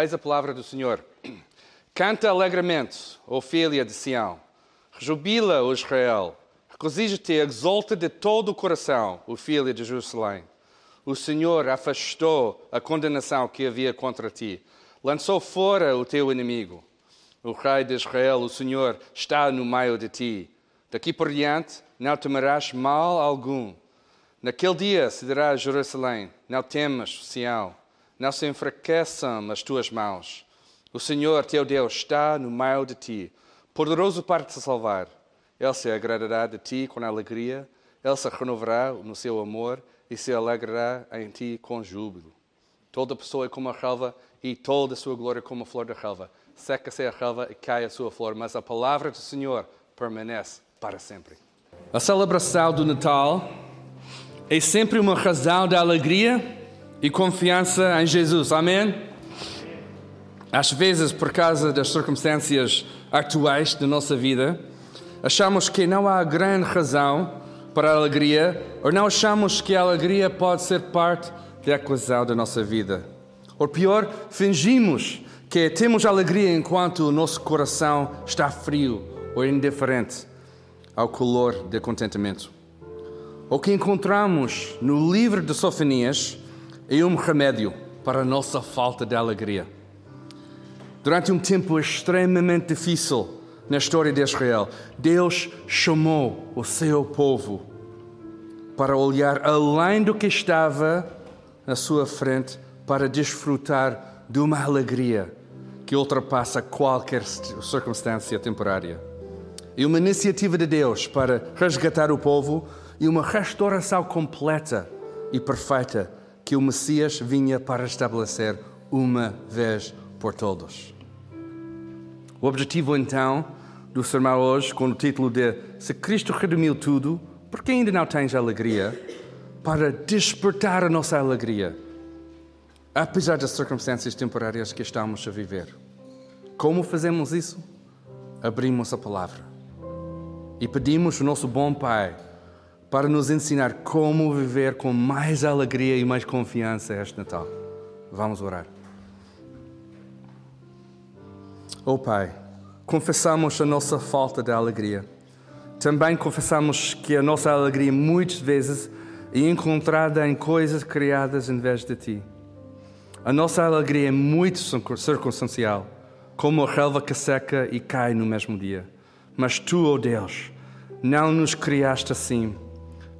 Eis a palavra do Senhor. Canta alegremente, ó filha de Sião. Rejubila, ó Israel. Regozija-te e de todo o coração, ó filha de Jerusalém. O Senhor afastou a condenação que havia contra ti. Lançou fora o teu inimigo. O Rei de Israel, o Senhor, está no meio de ti. Daqui por diante não temerás mal algum. Naquele dia se dirá a Jerusalém: Não temas, Sião, não se enfraqueçam as tuas mãos. O Senhor teu Deus está no meio de ti, poderoso para te salvar. Ele se agradará de ti com alegria, ele se renovará no seu amor e se alegrará em ti com júbilo. Toda pessoa é como a relva e toda a sua glória como a flor da relva. Seca-se a relva e cai a sua flor, mas a palavra do Senhor permanece para sempre. A celebração do Natal é sempre uma razão de alegria e confiança em Jesus. Amém? Às vezes, por causa das circunstâncias atuais da nossa vida, achamos que não há grande razão para a alegria, ou não achamos que a alegria pode ser parte da equação da nossa vida. Ou pior, fingimos que temos alegria enquanto o nosso coração está frio ou indiferente ao calor de contentamento. O que encontramos no livro de Sofonias é um remédio para a nossa falta de alegria. Durante um tempo extremamente difícil na história de Israel, Deus chamou o seu povo para olhar além do que estava na sua frente para desfrutar de uma alegria que ultrapassa qualquer circunstância temporária. E uma iniciativa de Deus para resgatar o povo e uma restauração completa e perfeita que o Messias vinha para estabelecer uma vez por todos. O objetivo então do sermão hoje, com o título de Se Cristo redimiu tudo, por que ainda não tens alegria? Para despertar a nossa alegria, apesar das circunstâncias temporárias que estamos a viver. Como fazemos isso? Abrimos a palavra e pedimos o nosso bom Pai para nos ensinar como viver com mais alegria e mais confiança este Natal. Vamos orar. Oh Pai, confessamos a nossa falta de alegria. Também confessamos que a nossa alegria muitas vezes é encontrada em coisas criadas em vez de Ti. A nossa alegria é muito circunstancial, como a relva que seca e cai no mesmo dia. Mas Tu, oh Deus, não nos criaste assim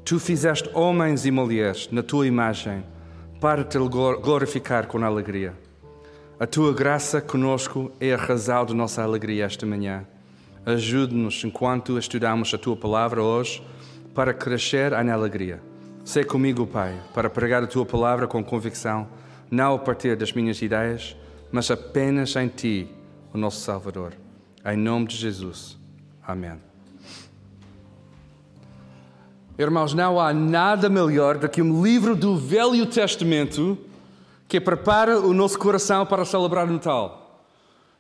Tu fizeste homens e mulheres na tua imagem para te glorificar com alegria. A tua graça conosco é a razão de nossa alegria esta manhã. Ajude-nos enquanto estudamos a tua palavra hoje para crescer em alegria. Sei comigo, Pai, para pregar a tua palavra com convicção, não a partir das minhas ideias, mas apenas em ti, o nosso Salvador. Em nome de Jesus. Amém. Irmãos, não há nada melhor do que um livro do Velho Testamento que prepara o nosso coração para celebrar o Natal.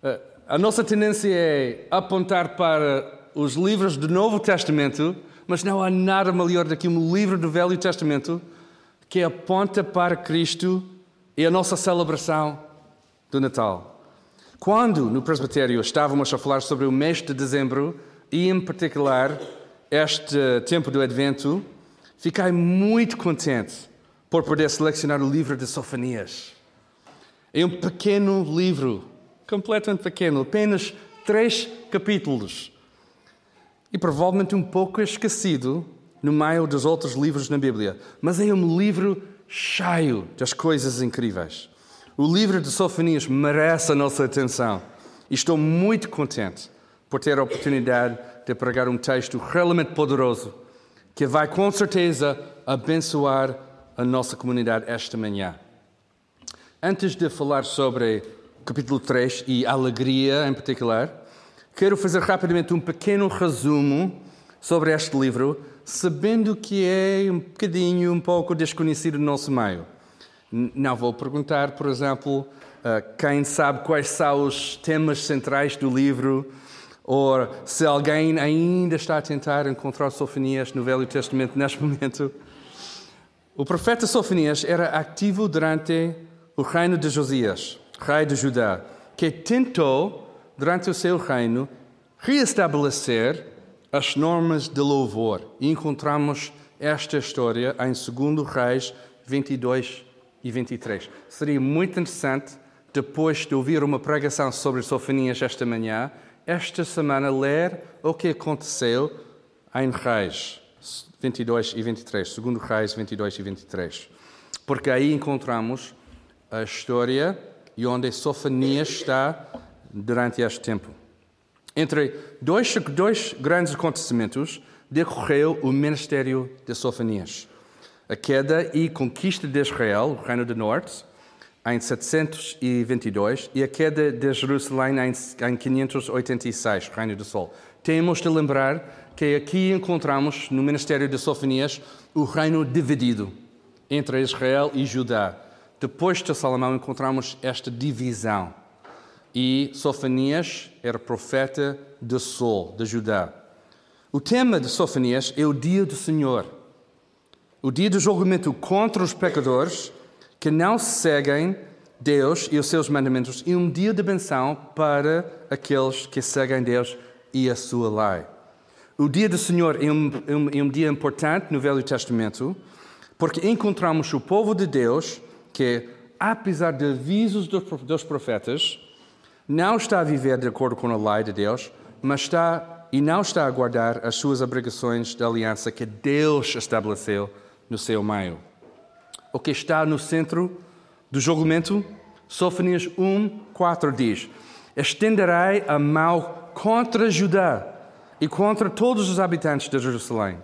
Eh, a nossa tendência é apontar para os livros do Novo Testamento, mas não há nada melhor do que um livro do Velho Testamento que aponta para Cristo e a nossa celebração do Natal. Quando no presbitério estávamos a falar sobre o mês de dezembro e, em particular, este tempo do Advento, fiquei muito contente por poder selecionar o livro de Sofonias. É um pequeno livro, completamente pequeno, apenas três capítulos. E provavelmente um pouco esquecido no meio dos outros livros na Bíblia. Mas é um livro cheio das coisas incríveis. O livro de Sofonias merece a nossa atenção. E estou muito contente por ter a oportunidade de pregar um texto realmente poderoso que vai com certeza abençoar a nossa comunidade esta manhã. Antes de falar sobre capítulo 3 e alegria em particular, quero fazer rapidamente um pequeno resumo sobre este livro, sabendo que é um bocadinho, um pouco desconhecido no nosso meio. Não vou perguntar, por exemplo, quem sabe quais são os temas centrais do livro, ou se alguém ainda está a tentar encontrar Sofonias no Velho Testamento neste momento. O profeta Sofonias era ativo durante o reino de Josias, rei de Judá, que tentou, durante o seu reino, reestabelecer as normas de louvor. E encontramos esta história em 2 Reis 22 e 23. Seria muito interessante, depois de ouvir uma pregação sobre Sofonias esta manhã, esta semana ler o que aconteceu em Reis 22 e 23, 2 Reis 22 e 23. Porque aí encontramos a história e onde Sofonias está durante este tempo. Entre dois, dois grandes acontecimentos decorreu o ministério de Sofonias. A queda e conquista de Israel, o Reino do Norte, em 722, e a queda de Jerusalém em 586, Reino do Sol. Temos de lembrar que aqui encontramos, no ministério de Sofonias, o reino dividido entre Israel e Judá. Depois de Salomão encontramos esta divisão. E Sofonias era profeta de Sol, de Judá. O tema de Sofonias é o dia do Senhor. O dia do julgamento contra os pecadores que não seguem Deus e os seus mandamentos e um dia de benção para aqueles que seguem Deus e a sua lei. O dia do Senhor é um, é é um dia importante no Velho Testamento porque encontramos o povo de Deus que, apesar de avisos dos profetas, não está a viver de acordo com a lei de Deus, mas está e não está a guardar as suas obrigações de aliança que Deus estabeleceu no seu meio. O que está no centro do julgamento? Sofonias 1, 4 diz: Estenderei a mão contra Judá e contra todos os habitantes de Jerusalém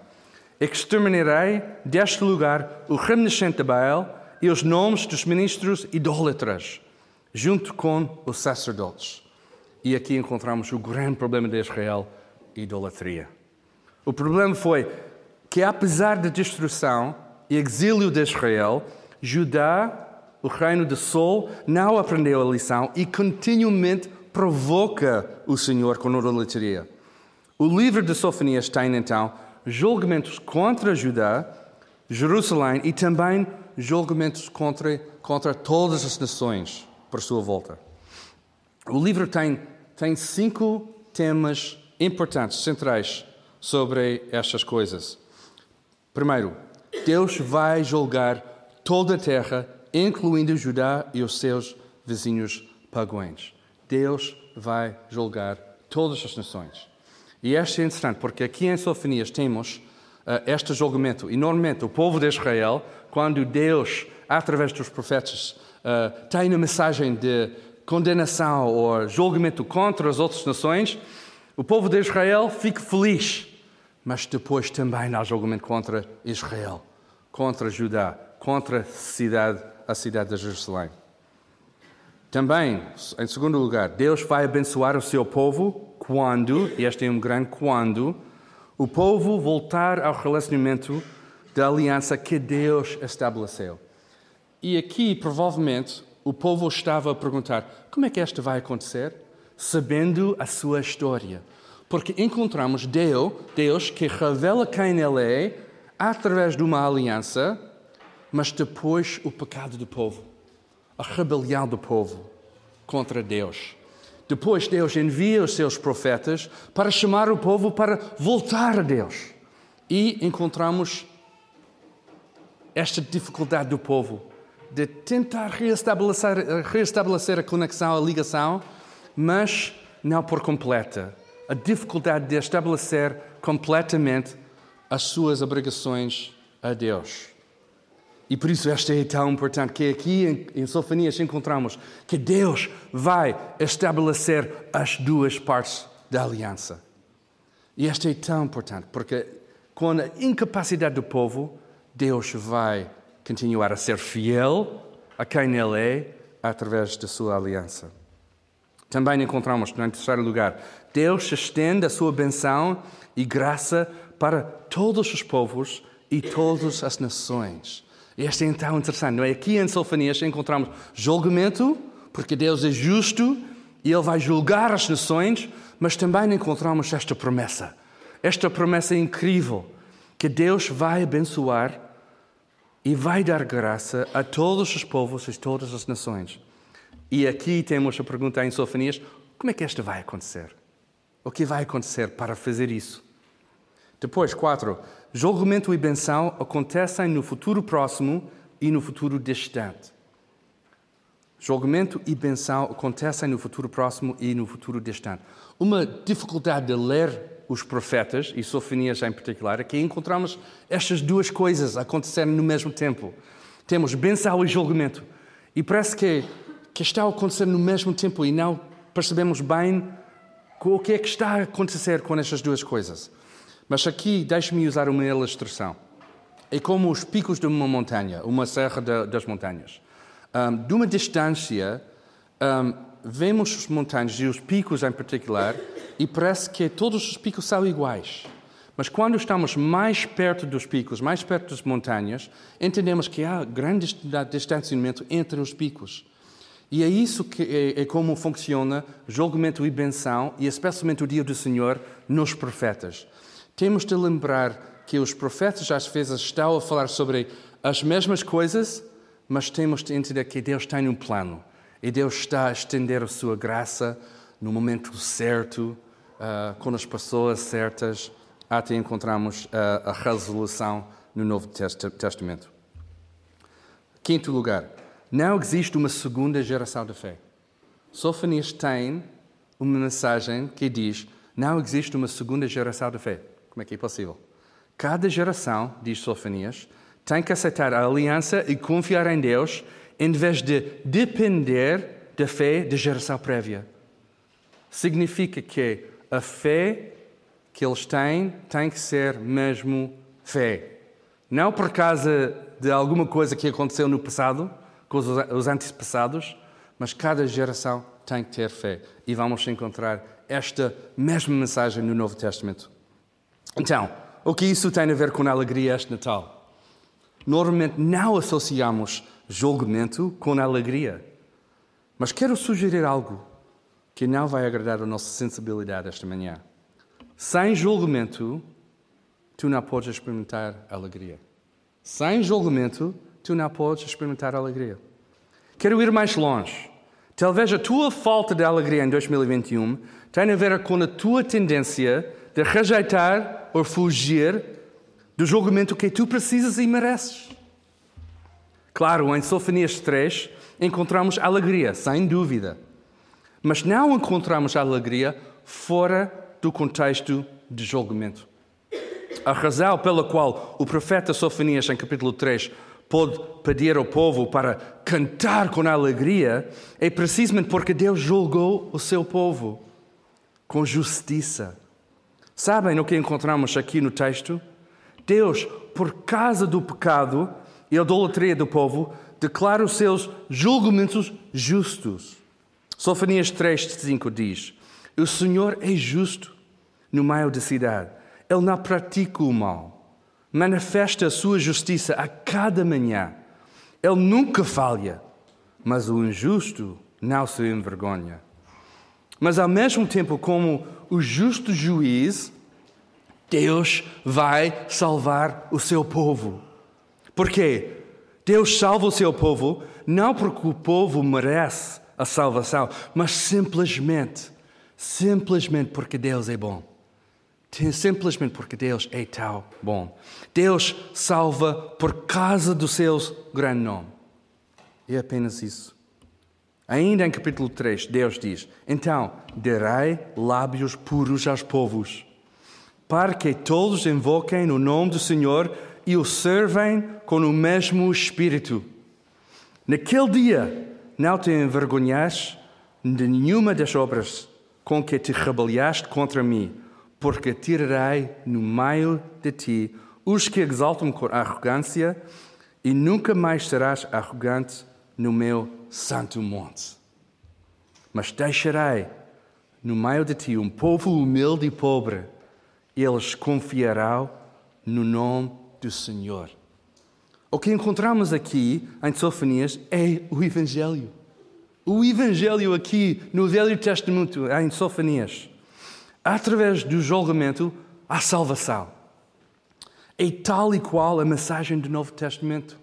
exterminarei deste lugar o remanescente de Baal e os nomes dos ministros idólatras, junto com os sacerdotes. E aqui encontramos o grande problema de Israel, idolatria. O problema foi que, apesar da destruição exílio de Israel, Judá, o reino do Sol, não aprendeu a lição e continuamente provoca o Senhor com idolatria. O livro de Sofonias tem, então, julgamentos contra Judá, Jerusalém e também julgamentos contra, contra todas as nações por sua volta. O livro tem, tem cinco temas importantes, centrais, sobre estas coisas. Primeiro, Deus vai julgar toda a terra, incluindo Judá e os seus vizinhos pagões. Deus vai julgar todas as nações. E este é interessante, porque aqui em Sofonias temos uh, este julgamento. E normalmente o povo de Israel, quando Deus, através dos profetas, uh, tem uma mensagem de condenação ou julgamento contra as outras nações, o povo de Israel fica feliz. Mas depois também há julgamento contra Israel, contra Judá, contra a cidade, a cidade de Jerusalém. Também, em segundo lugar, Deus vai abençoar o seu povo quando, e este é um grande quando, o povo voltar ao relacionamento da aliança que Deus estabeleceu. E aqui, provavelmente, o povo estava a perguntar: como é que isto vai acontecer? Sabendo a sua história. Porque encontramos Deus, Deus que revela quem Ele é através de uma aliança, mas depois o pecado do povo, a rebelião do povo contra Deus. Depois Deus envia os seus profetas para chamar o povo para voltar a Deus. E encontramos esta dificuldade do povo de tentar reestabelecer, reestabelecer a conexão, a ligação, mas não por completa. A dificuldade de estabelecer completamente as suas obrigações a Deus. E por isso esta é tão importante que aqui em, Sofonias encontramos que Deus vai estabelecer as duas partes da aliança. E esta é tão importante porque com a incapacidade do povo, Deus vai continuar a ser fiel a quem Ele é através da sua aliança. Também encontramos, em terceiro lugar, Deus estende a sua benção e graça para todos os povos e todas as nações. Este é então interessante, não é? Aqui em Sofonias encontramos julgamento, porque Deus é justo e Ele vai julgar as nações, mas também encontramos esta promessa. Esta promessa incrível, que Deus vai abençoar e vai dar graça a todos os povos e todas as nações. E aqui temos a pergunta em Sofonias: como é que esta vai acontecer? O que vai acontecer para fazer isso? Depois, quatro, julgamento e benção acontecem no futuro próximo e no futuro distante. Julgamento e benção acontecem no futuro próximo e no futuro distante. Uma dificuldade de ler os profetas, e Sofonias em particular, é que encontramos estas duas coisas acontecendo no mesmo tempo. Temos benção e julgamento. E parece que, que está a acontecer no mesmo tempo e não percebemos bem o que é que está a acontecer com estas duas coisas. Mas aqui, deixe-me usar uma ilustração. É como os picos de uma montanha, uma serra de, das montanhas. Um, de uma distância, um, vemos as montanhas e os picos em particular, e parece que todos os picos são iguais. Mas quando estamos mais perto dos picos, mais perto das montanhas, entendemos que há grande distanciamento entre os picos. E é isso que é, é como funciona julgamento e benção, e especialmente o dia do Senhor, nos profetas. Temos de lembrar que os profetas às vezes estão a falar sobre as mesmas coisas, mas temos de entender que Deus tem um plano. E Deus está a estender a sua graça no momento certo, uh, com as pessoas certas, até encontrarmos a, a resolução no Novo Testamento. Quinto lugar, não existe uma segunda geração de fé. Sofonias tem uma mensagem que diz: não existe uma segunda geração de fé. Como é que é possível? Cada geração, diz Sofonias, tem que aceitar a aliança e confiar em Deus em vez de depender da fé da geração prévia. Significa que a fé que eles têm tem que ser mesmo fé. Não por causa de alguma coisa que aconteceu no passado, com os antepassados, mas cada geração tem que ter fé. E vamos encontrar esta mesma mensagem no Novo Testamento. Então, o que isso tem a ver com a alegria este Natal? Normalmente não associamos julgamento com alegria. Mas quero sugerir algo que não vai agradar a nossa sensibilidade esta manhã. Sem julgamento, tu não podes experimentar alegria. Sem julgamento, tu não podes experimentar alegria. Quero ir mais longe. Talvez a tua falta de alegria em 2021 tenha a ver com a tua tendência de rejeitar ou fugir do julgamento que tu precisas e mereces. Claro, em Sofonias 3 encontramos alegria, sem dúvida. Mas não encontramos alegria fora do contexto de julgamento. A razão pela qual o profeta Sofonias, em capítulo 3, pode pedir ao povo para cantar com alegria é precisamente porque Deus julgou o seu povo com justiça. Sabem o que encontramos aqui no texto? Deus, por causa do pecado e idolatria do povo, declara os seus julgamentos justos. Sofonias 3, 5 diz: O Senhor é justo no meio da cidade, Ele não pratica o mal, manifesta a sua justiça a cada manhã. Ele nunca falha, mas o injusto não se envergonha. Mas ao mesmo tempo, como o justo juiz, Deus vai salvar o seu povo. Por quê? Deus salva o seu povo não porque o povo merece a salvação, mas simplesmente, simplesmente porque Deus é bom. Simplesmente porque Deus é tão bom. Deus salva por causa do seu grande nome. É apenas isso. Ainda em capítulo 3, Deus diz: Então darei lábios puros aos povos, para que todos invoquem o nome do Senhor e o servem com o mesmo espírito. Naquele dia não te envergonhas de nenhuma das obras com que te rebeliaste contra mim, porque tirarei no meio de ti os que exaltam com arrogância, e nunca mais serás arrogante no meu santo monte. Mas deixarei no meio de ti um povo humilde e pobre, eles confiarão no nome do Senhor. O que encontramos aqui em Sofonias é o Evangelho. O Evangelho aqui no Velho Testamento, em Sofonias. Através do julgamento, há salvação. É tal e qual a mensagem do Novo Testamento.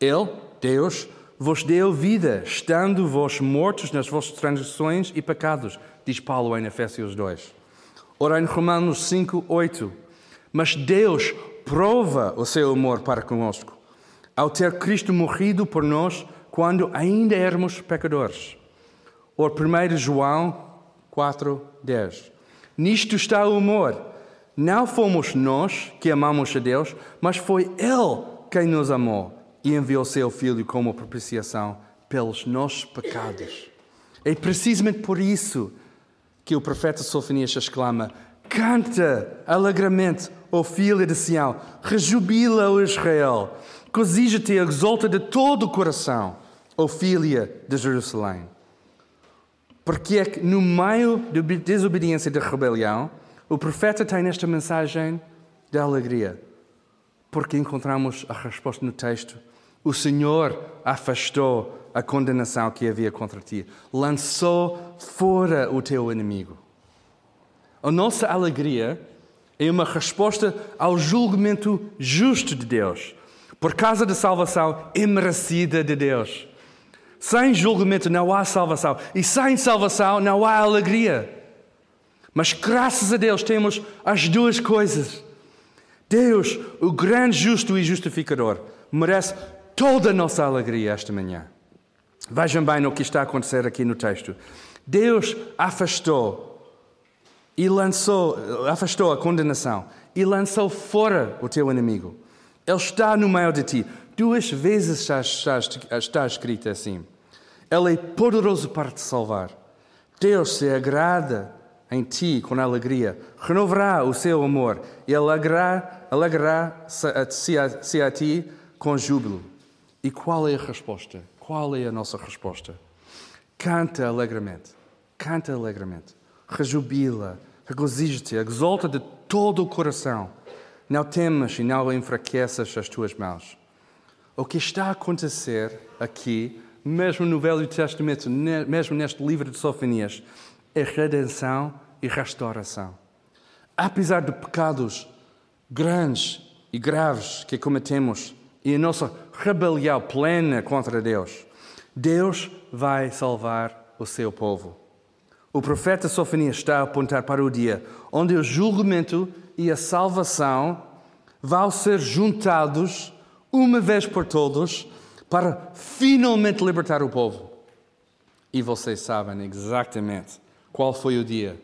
Ele, Deus, vos deu vida, estando vós mortos nas vossas transgressões e pecados, diz Paulo em Efésios 2. Ora, em Romanos 5, 8. Mas Deus prova o seu amor para conosco, ao ter Cristo morrido por nós quando ainda éramos pecadores. Ora, 1 João 4, 10. Nisto está o amor. Não fomos nós que amamos a Deus, mas foi Ele quem nos amou e enviou seu Filho como propiciação pelos nossos pecados. É precisamente por isso que o profeta Sofonias exclama: Canta alegremente, ó filha de Sião, rejubila, ó Israel, cozija-te e exalta de todo o coração, ó filha de Jerusalém. Porque é que no meio da desobediência e da rebelião, o profeta tem esta mensagem de alegria. Porque encontramos a resposta no texto. O Senhor afastou a condenação que havia contra ti, lançou fora o teu inimigo. A nossa alegria é uma resposta ao julgamento justo de Deus, por causa da salvação imerecida de Deus. Sem julgamento não há salvação. E sem salvação não há alegria. Mas graças a Deus temos as duas coisas. Deus, o grande justo e justificador, merece toda a nossa alegria esta manhã. Vejam bem o que está a acontecer aqui no texto. Deus afastou e lançou, afastou a condenação e lançou fora o teu inimigo. Ele está no meio de ti. Duas vezes está, está, está escrito assim. Ele é poderoso para te salvar. Deus se agrada em ti com alegria, renovará o seu amor e alegrará, alegrará-se a, se a ti com júbilo. E qual é a resposta? Qual é a nossa resposta? Canta alegremente, canta alegremente, rejubila, regozija-te, exalta de todo o coração. Não temas e não enfraqueças as tuas mãos. O que está a acontecer aqui, mesmo no Velho Testamento, mesmo neste livro de Sofonias, é redenção e restauração. Apesar de pecados grandes e graves que cometemos e a nossa rebelião plena contra Deus, Deus vai salvar o seu povo. O profeta Sofonias está a apontar para o dia onde o julgamento e a salvação vão ser juntados uma vez por todos, para finalmente libertar o povo. E vocês sabem exatamente qual foi o dia,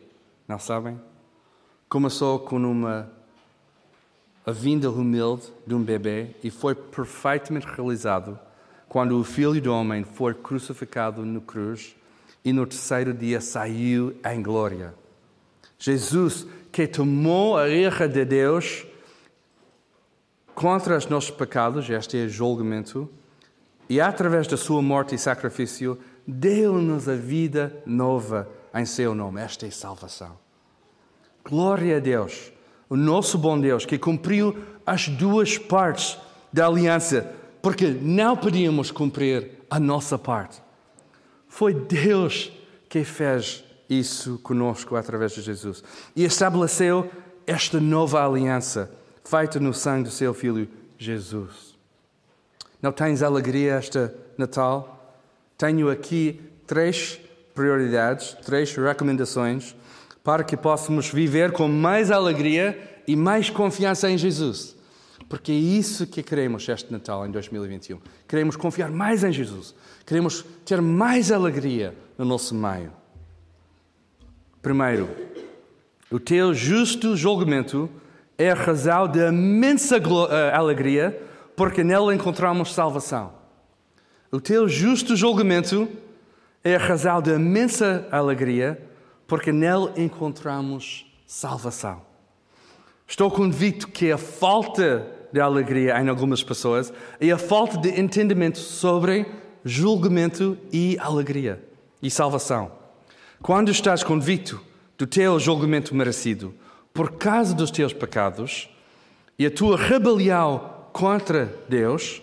não sabem? Começou com uma a vinda humilde de um bebê e foi perfeitamente realizado quando o Filho do Homem foi crucificado no cruz e no terceiro dia saiu em glória. Jesus, que tomou a ira de Deus, contra os nossos pecados, este é o julgamento, e através da sua morte e sacrifício, deu-nos a vida nova em seu nome. Esta é salvação. Glória a Deus, o nosso bom Deus, que cumpriu as duas partes da aliança, porque não podíamos cumprir a nossa parte. Foi Deus que fez isso conosco através de Jesus e estabeleceu esta nova aliança feita no sangue do seu Filho Jesus. Não tens alegria esta Natal? Tenho aqui três prioridades, três recomendações para que possamos viver com mais alegria e mais confiança em Jesus. Porque é isso que queremos este Natal em 2021. Queremos confiar mais em Jesus. Queremos ter mais alegria no nosso meio. Primeiro, o teu justo julgamento é a razão de imensa eh, alegria, porque nela encontramos salvação. O teu justo julgamento é a razão de imensa alegria, porque nele encontramos salvação. Estou convicto que a falta de alegria em algumas pessoas é a falta de entendimento sobre julgamento e alegria e salvação. Quando estás convicto do teu julgamento merecido, por causa dos teus pecados e a tua rebelião contra Deus,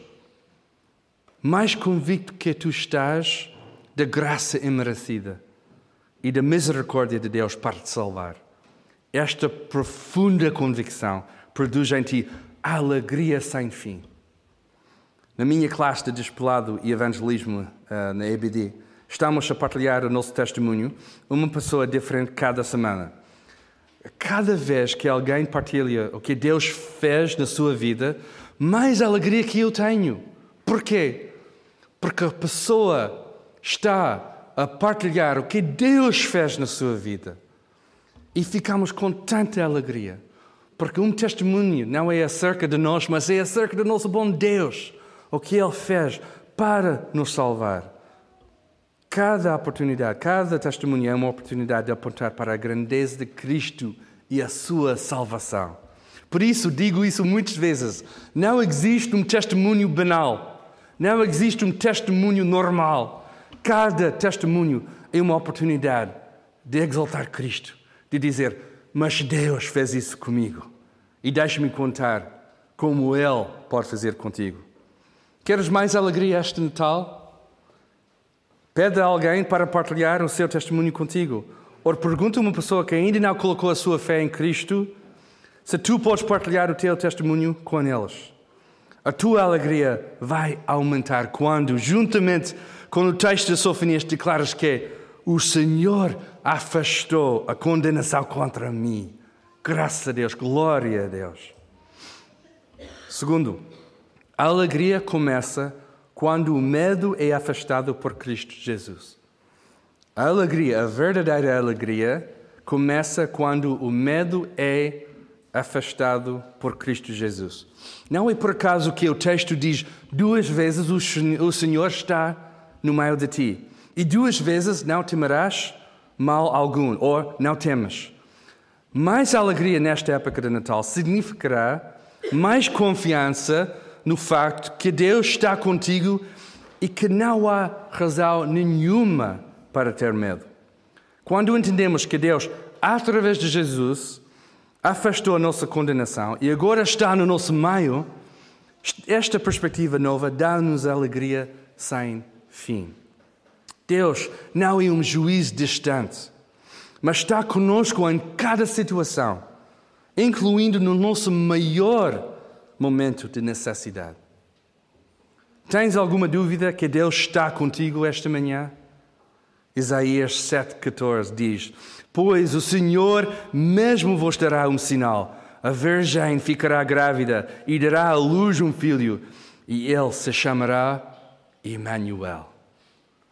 mais convicto que tu estás da graça imerecida e da misericórdia de Deus para te salvar. Esta profunda convicção produz em ti alegria sem fim. Na minha classe de discipulado e evangelismo uh, na EBD, estamos a partilhar o nosso testemunho, uma pessoa diferente cada semana. Cada vez que alguém partilha o que Deus fez na sua vida, mais alegria que eu tenho. Porquê? Porque a pessoa está a partilhar o que Deus fez na sua vida. E ficamos com tanta alegria. Porque um testemunho não é acerca de nós, mas é acerca do nosso bom Deus. O que Ele fez para nos salvar. Cada oportunidade, cada testemunho é uma oportunidade de apontar para a grandeza de Cristo e a sua salvação. Por isso, digo isso muitas vezes: não existe um testemunho banal, não existe um testemunho normal. Cada testemunho é uma oportunidade de exaltar Cristo, de dizer: Mas Deus fez isso comigo. E deixe-me contar como Ele pode fazer contigo. Queres mais alegria este Natal? Pede a alguém para partilhar o seu testemunho contigo. Ou pergunta a uma pessoa que ainda não colocou a sua fé em Cristo se tu podes partilhar o teu testemunho com eles. A tua alegria vai aumentar quando, juntamente com o texto de Sofonias, declaras que o Senhor afastou a condenação contra mim. Graças a Deus, glória a Deus. Segundo, a alegria começa quando o medo é afastado por Cristo Jesus. A alegria, a verdadeira alegria, começa quando o medo é afastado por Cristo Jesus. Não é por acaso que o texto diz duas vezes o Senhor está no meio de ti. E duas vezes não temerás mal algum, ou não temas. Mais alegria nesta época de Natal significará mais confiança no facto que Deus está contigo e que não há razão nenhuma para ter medo. Quando entendemos que Deus, através de Jesus, afastou a nossa condenação e agora está no nosso meio, esta perspectiva nova dá-nos alegria sem fim. Deus não é um juiz distante, mas está conosco em cada situação, incluindo no nosso maior momento de necessidade. Tens alguma dúvida que Deus está contigo esta manhã? Isaías 7,14 diz: Pois o Senhor mesmo vos dará um sinal. A virgem ficará grávida e dará à luz um filho, e ele se chamará Emmanuel.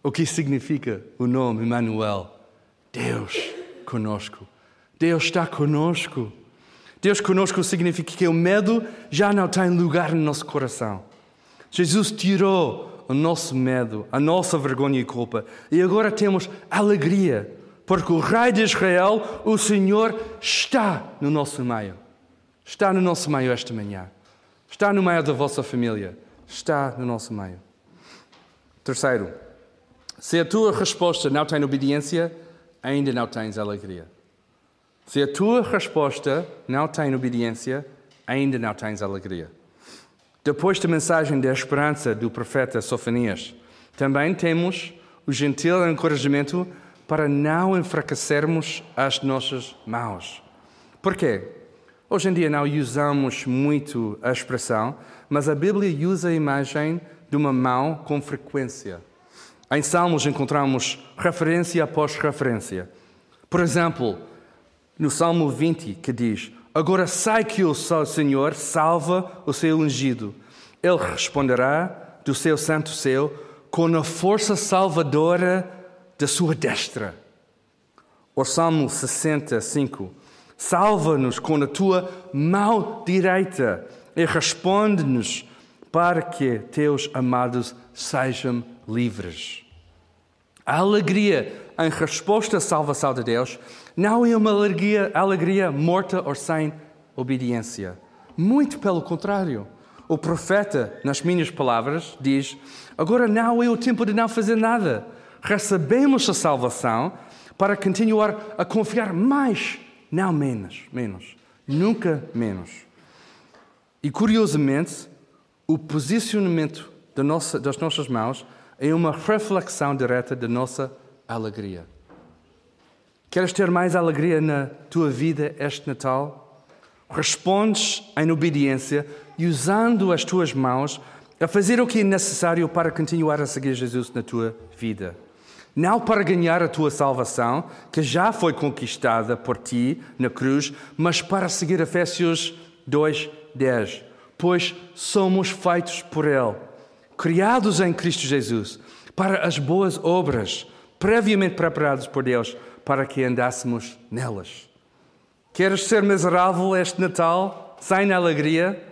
O que significa o nome Emmanuel? Deus conosco. Deus está conosco. Deus conosco significa que o medo já não tem lugar no nosso coração. Jesus tirou o nosso medo, a nossa vergonha e culpa, e agora temos alegria, porque o Rei de Israel, o Senhor, está no nosso meio. Está no nosso meio esta manhã. Está no meio da vossa família. Está no nosso meio. Terceiro, se a tua resposta não tem obediência, ainda não tens alegria. Se a tua resposta não tem obediência, ainda não tens alegria. Depois da mensagem da esperança do profeta Sofonias, também temos o gentil encorajamento para não enfraquecermos as nossas mãos. Por quê? Hoje em dia não usamos muito a expressão, mas a Bíblia usa a imagem de uma mão com frequência. Em Salmos encontramos referência após referência. Por exemplo, no Salmo 20, que diz: Agora sai que o Senhor salva o seu ungido. Ele responderá do seu santo céu com a força salvadora da sua destra. O Salmo 65: Salva-nos com a tua mão direita e responde-nos para que teus amados sejam livres. A alegria em resposta à salvação de Deus não é uma alegria, alegria morta ou sem obediência. Muito pelo contrário. O profeta, nas minhas palavras, diz: Agora não é o tempo de não fazer nada. Recebemos a salvação para continuar a confiar mais, não menos, menos, nunca menos. E curiosamente, o posicionamento nossa, das nossas mãos é uma reflexão direta da nossa alegria. Queres ter mais alegria na tua vida este Natal? Respondes em obediência e usando as tuas mãos a fazer o que é necessário para continuar a seguir Jesus na tua vida. Não para ganhar a tua salvação, que já foi conquistada por ti na cruz, mas para seguir Efésios 2:10. Pois somos feitos por ele, criados em Cristo Jesus, para as boas obras, previamente preparadas por Deus, para que andássemos nelas. Queres ser miserável este Natal, sem alegria?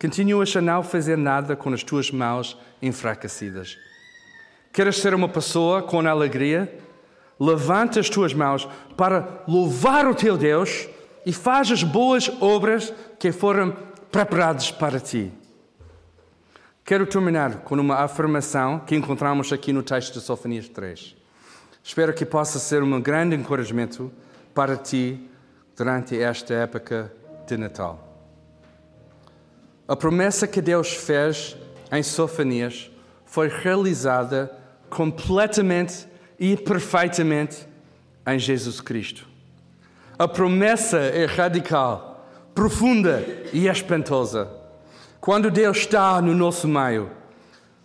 Continuas a não fazer nada com as tuas mãos enfraquecidas. Queres ser uma pessoa com alegria? Levanta as tuas mãos para louvar o teu Deus e faz as boas obras que foram preparadas para ti. Quero terminar com uma afirmação que encontramos aqui no texto de Sofonias 3. Espero que possa ser um grande encorajamento para ti durante esta época de Natal. A promessa que Deus fez em Sofonias foi realizada completamente e perfeitamente em Jesus Cristo. A promessa é radical, profunda e espantosa. Quando Deus está no nosso meio,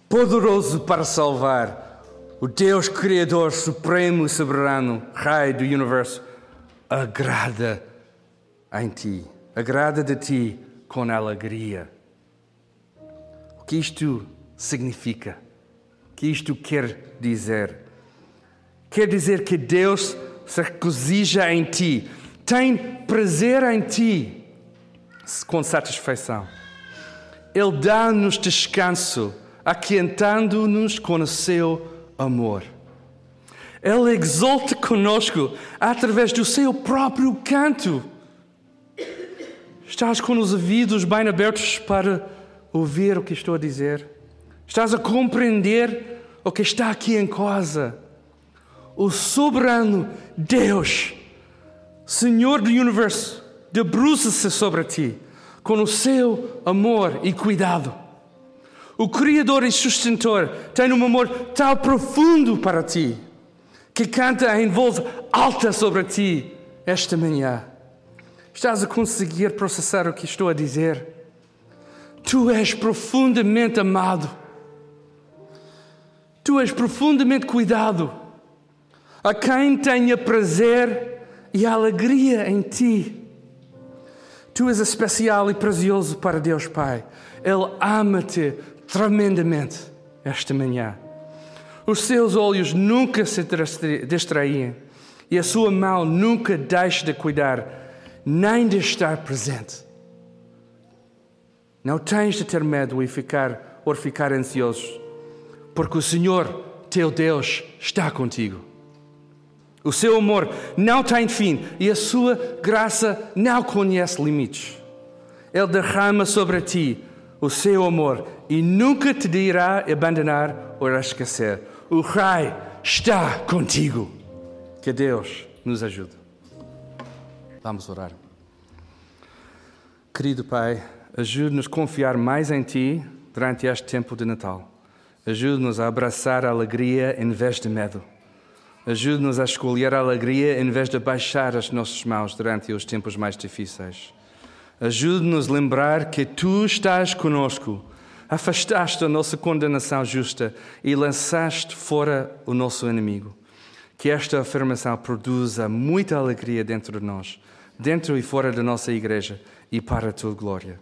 poderoso para salvar, o Deus Criador Supremo e Soberano, Rei do Universo, agrada em ti, agrada de ti com alegria. O que isto significa? Que isto quer dizer? Quer dizer que Deus se regozija em ti, tem prazer em ti com satisfação. Ele dá-nos descanso, aquentando-nos com o seu amor. Ele exalta conosco através do seu próprio canto. Estás com os ouvidos bem abertos para ouvir o que estou a dizer? Estás a compreender o que está aqui em casa? O soberano Deus, Senhor do universo, debruça-se sobre ti com o seu amor e cuidado. O Criador e Sustentor tem um amor tão profundo para ti que canta em voz alta sobre ti esta manhã. Estás a conseguir processar o que estou a dizer? Tu és profundamente amado. Tu és profundamente cuidado. A quem tenha prazer e alegria em ti. Tu és especial e precioso para Deus Pai. Ele ama-te tremendamente esta manhã. Os seus olhos nunca se distraem e a sua mão nunca deixa de cuidar nem de estar presente. Não tens de ter medo e ficar ou ficar ansioso, porque o Senhor, teu Deus, está contigo. O seu amor não tem fim e a sua graça não conhece limites. Ele derrama sobre ti o seu amor e nunca te irá abandonar ou esquecer. O Rei está contigo. Que Deus nos ajude. Vamos orar. Querido Pai, ajude-nos a confiar mais em Ti durante este tempo de Natal. Ajude-nos a abraçar a alegria em vez de medo. Ajude-nos a escolher a alegria em vez de baixar as nossas mãos durante os tempos mais difíceis. Ajude-nos a lembrar que Tu estás conosco, afastaste a nossa condenação justa e lançaste fora o nosso inimigo que esta afirmação produza muita alegria dentro de nós, dentro e fora da nossa igreja e para a tua glória.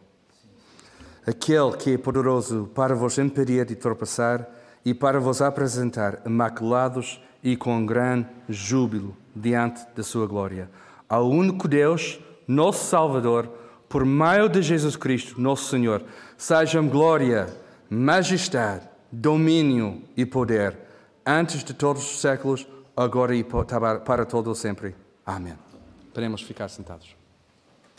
Aquele que é poderoso para vos impedir de tropeçar e para vos apresentar imaculados e com grande júbilo diante da sua glória. Ao único Deus, nosso Salvador, por meio de Jesus Cristo, nosso Senhor, sejam glória, majestade, domínio e poder, antes de todos os séculos, agora e para todo o sempre. Amém. Podemos ficar sentados.